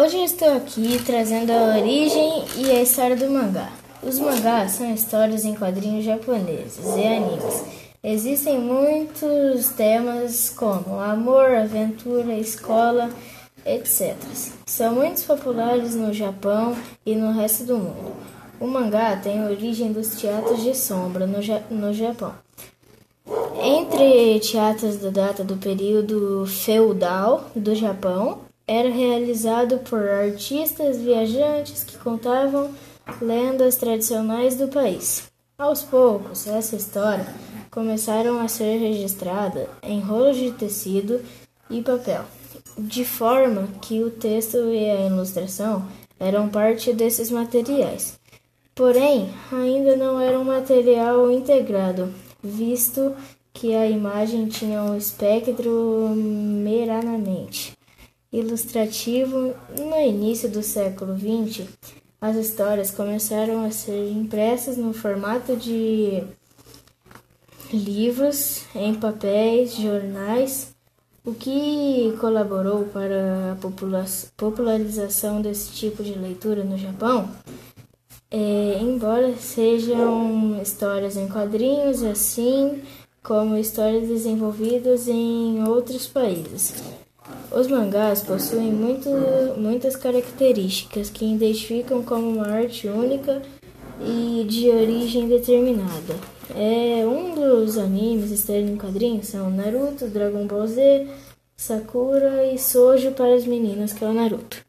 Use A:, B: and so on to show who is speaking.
A: Hoje estou aqui trazendo a origem e a história do mangá. Os mangás são histórias em quadrinhos japoneses e animes. Existem muitos temas como amor, aventura, escola, etc. São muito populares no Japão e no resto do mundo. O mangá tem origem dos teatros de sombra no, ja no Japão. Entre teatros da data do período feudal do Japão era realizado por artistas viajantes que contavam lendas tradicionais do país. Aos poucos, essa história começaram a ser registrada em rolos de tecido e papel, de forma que o texto e a ilustração eram parte desses materiais. Porém, ainda não era um material integrado, visto que a imagem tinha um espectro meramente ilustrativo, no início do século XX, as histórias começaram a ser impressas no formato de livros, em papéis, jornais, o que colaborou para a popularização desse tipo de leitura no Japão. É, embora sejam histórias em quadrinhos, assim como histórias desenvolvidas em outros países. Os mangás possuem muito, muitas características que identificam como uma arte única e de origem determinada. É, um dos animes estreando em quadrinhos são Naruto, Dragon Ball Z, Sakura e Sojo para as meninas, que é o Naruto.